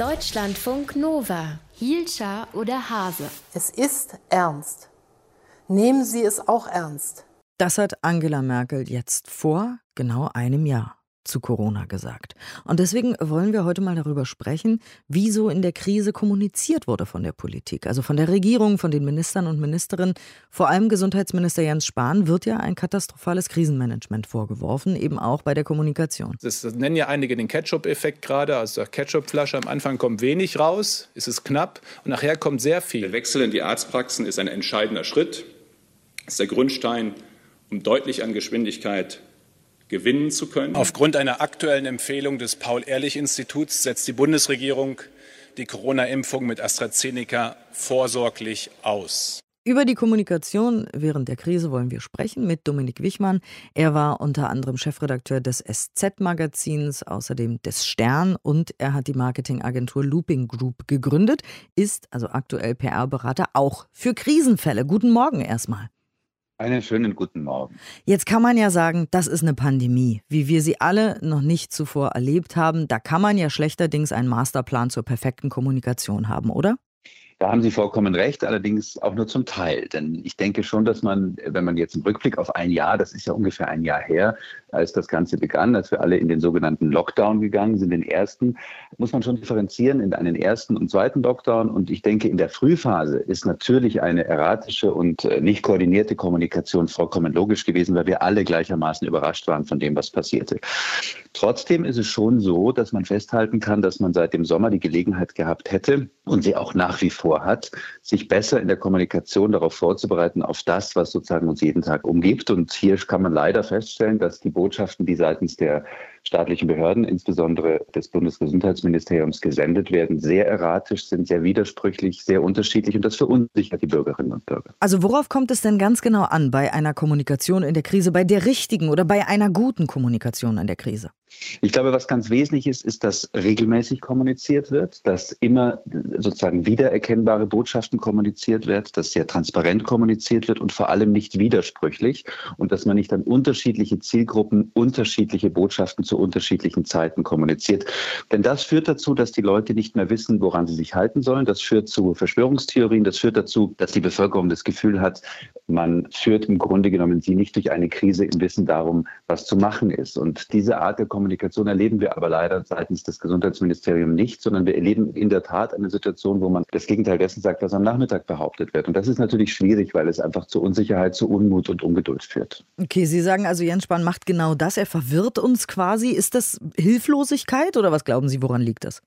Deutschlandfunk Nova. Hielscher oder Hase? Es ist ernst. Nehmen Sie es auch ernst. Das hat Angela Merkel jetzt vor genau einem Jahr zu Corona gesagt. Und deswegen wollen wir heute mal darüber sprechen, wie so in der Krise kommuniziert wurde von der Politik, also von der Regierung, von den Ministern und Ministerinnen. Vor allem Gesundheitsminister Jens Spahn wird ja ein katastrophales Krisenmanagement vorgeworfen, eben auch bei der Kommunikation. Das nennen ja einige den Ketchup-Effekt gerade. Aus der Ketchupflasche am Anfang kommt wenig raus, ist es knapp und nachher kommt sehr viel. Der Wechsel in die Arztpraxen ist ein entscheidender Schritt. Das ist der Grundstein, um deutlich an Geschwindigkeit gewinnen zu können. Aufgrund einer aktuellen Empfehlung des Paul-Ehrlich-Instituts setzt die Bundesregierung die Corona-Impfung mit AstraZeneca vorsorglich aus. Über die Kommunikation während der Krise wollen wir sprechen mit Dominik Wichmann. Er war unter anderem Chefredakteur des SZ-Magazins, außerdem des Stern und er hat die Marketingagentur Looping Group gegründet, ist also aktuell PR-Berater auch für Krisenfälle. Guten Morgen erstmal. Einen schönen guten Morgen. Jetzt kann man ja sagen, das ist eine Pandemie, wie wir sie alle noch nicht zuvor erlebt haben. Da kann man ja schlechterdings einen Masterplan zur perfekten Kommunikation haben, oder? Da haben Sie vollkommen recht, allerdings auch nur zum Teil. Denn ich denke schon, dass man, wenn man jetzt im Rückblick auf ein Jahr, das ist ja ungefähr ein Jahr her, als das Ganze begann, als wir alle in den sogenannten Lockdown gegangen sind, den ersten, muss man schon differenzieren in einen ersten und zweiten Lockdown. Und ich denke, in der Frühphase ist natürlich eine erratische und äh, nicht koordinierte Kommunikation vollkommen logisch gewesen, weil wir alle gleichermaßen überrascht waren von dem, was passierte. Trotzdem ist es schon so, dass man festhalten kann, dass man seit dem Sommer die Gelegenheit gehabt hätte und sie auch nach wie vor hat, sich besser in der Kommunikation darauf vorzubereiten, auf das, was sozusagen uns jeden Tag umgibt. Und hier kann man leider feststellen, dass die Botschaften, die seitens der staatlichen Behörden, insbesondere des Bundesgesundheitsministeriums, gesendet werden, sehr erratisch sind, sehr widersprüchlich, sehr unterschiedlich und das verunsichert die Bürgerinnen und Bürger. Also worauf kommt es denn ganz genau an bei einer Kommunikation in der Krise, bei der richtigen oder bei einer guten Kommunikation in der Krise? Ich glaube, was ganz wesentlich ist, ist, dass regelmäßig kommuniziert wird, dass immer sozusagen wiedererkennbare Botschaften kommuniziert wird, dass sehr transparent kommuniziert wird und vor allem nicht widersprüchlich und dass man nicht an unterschiedliche Zielgruppen unterschiedliche Botschaften zu unterschiedlichen Zeiten kommuniziert. Denn das führt dazu, dass die Leute nicht mehr wissen, woran sie sich halten sollen. Das führt zu Verschwörungstheorien. Das führt dazu, dass die Bevölkerung das Gefühl hat, man führt im Grunde genommen sie nicht durch eine Krise im Wissen darum, was zu machen ist. Und diese Art der Kommunikation erleben wir aber leider seitens des Gesundheitsministeriums nicht, sondern wir erleben in der Tat eine Situation, wo man das Gegenteil dessen sagt, was am Nachmittag behauptet wird. Und das ist natürlich schwierig, weil es einfach zu Unsicherheit, zu Unmut und Ungeduld führt. Okay, Sie sagen also, Jens Spahn macht genau das. Er verwirrt uns quasi. Ist das Hilflosigkeit oder was glauben Sie, woran liegt das?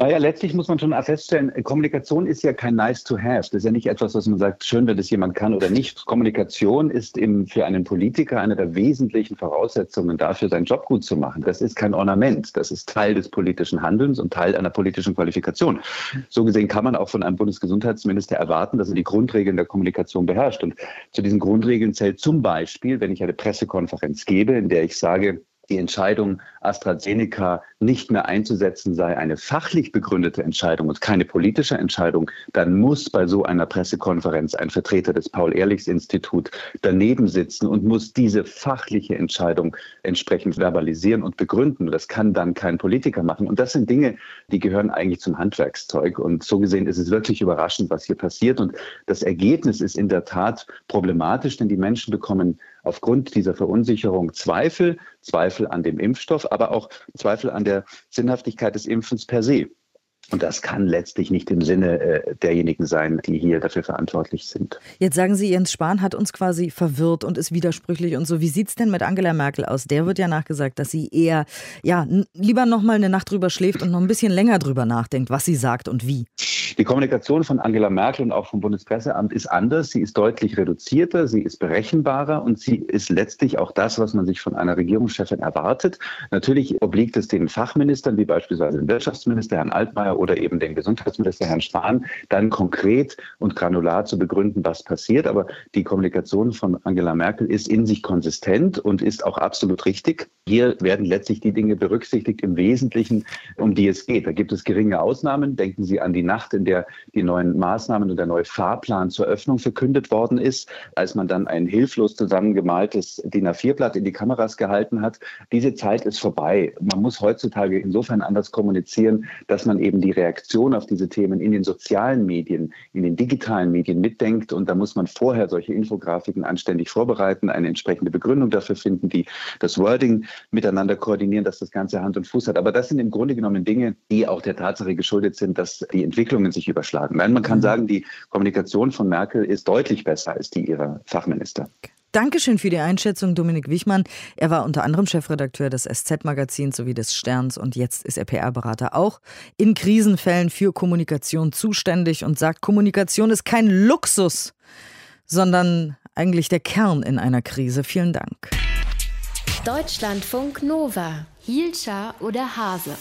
Naja, letztlich muss man schon feststellen, Kommunikation ist ja kein nice to have. Das ist ja nicht etwas, was man sagt, schön, wenn das jemand kann oder nicht. Kommunikation ist im, für einen Politiker eine der wesentlichen Voraussetzungen dafür, seinen Job gut zu machen. Das ist kein Ornament. Das ist Teil des politischen Handelns und Teil einer politischen Qualifikation. So gesehen kann man auch von einem Bundesgesundheitsminister erwarten, dass er die Grundregeln der Kommunikation beherrscht. Und zu diesen Grundregeln zählt zum Beispiel, wenn ich eine Pressekonferenz gebe, in der ich sage, die Entscheidung, AstraZeneca nicht mehr einzusetzen sei, eine fachlich begründete Entscheidung und keine politische Entscheidung, dann muss bei so einer Pressekonferenz ein Vertreter des Paul-Ehrlichs-Institut daneben sitzen und muss diese fachliche Entscheidung entsprechend verbalisieren und begründen. Das kann dann kein Politiker machen. Und das sind Dinge, die gehören eigentlich zum Handwerkszeug. Und so gesehen ist es wirklich überraschend, was hier passiert. Und das Ergebnis ist in der Tat problematisch, denn die Menschen bekommen aufgrund dieser Verunsicherung Zweifel, Zweifel an dem Impfstoff, aber auch Zweifel an der Sinnhaftigkeit des Impfens per se. Und das kann letztlich nicht im Sinne äh, derjenigen sein, die hier dafür verantwortlich sind. Jetzt sagen Sie, Jens Spahn hat uns quasi verwirrt und ist widersprüchlich und so. Wie sieht es denn mit Angela Merkel aus? Der wird ja nachgesagt, dass sie eher, ja, lieber noch mal eine Nacht drüber schläft und noch ein bisschen länger drüber nachdenkt, was sie sagt und wie. Die Kommunikation von Angela Merkel und auch vom Bundespresseamt ist anders. Sie ist deutlich reduzierter, sie ist berechenbarer und sie ist letztlich auch das, was man sich von einer Regierungschefin erwartet. Natürlich obliegt es den Fachministern, wie beispielsweise dem Wirtschaftsminister Herrn Altmaier oder eben dem Gesundheitsminister Herrn Spahn, dann konkret und granular zu begründen, was passiert. Aber die Kommunikation von Angela Merkel ist in sich konsistent und ist auch absolut richtig. Hier werden letztlich die Dinge berücksichtigt im Wesentlichen, um die es geht. Da gibt es geringe Ausnahmen. Denken Sie an die Nacht, in der die neuen Maßnahmen und der neue Fahrplan zur Öffnung verkündet worden ist, als man dann ein hilflos zusammengemaltes DIN A4-Blatt in die Kameras gehalten hat. Diese Zeit ist vorbei. Man muss heutzutage insofern anders kommunizieren, dass man eben die Reaktion auf diese Themen in den sozialen Medien, in den digitalen Medien mitdenkt. Und da muss man vorher solche Infografiken anständig vorbereiten, eine entsprechende Begründung dafür finden, die das Wording miteinander koordinieren, dass das Ganze Hand und Fuß hat. Aber das sind im Grunde genommen Dinge, die auch der Tatsache geschuldet sind, dass die Entwicklungen sich überschlagen. Nein, man kann mhm. sagen, die Kommunikation von Merkel ist deutlich besser als die ihrer Fachminister. Dankeschön für die Einschätzung, Dominik Wichmann. Er war unter anderem Chefredakteur des SZ-Magazins sowie des Sterns und jetzt ist er PR-Berater auch in Krisenfällen für Kommunikation zuständig und sagt, Kommunikation ist kein Luxus, sondern eigentlich der Kern in einer Krise. Vielen Dank. Deutschlandfunk Nova, Hielscher oder Hase.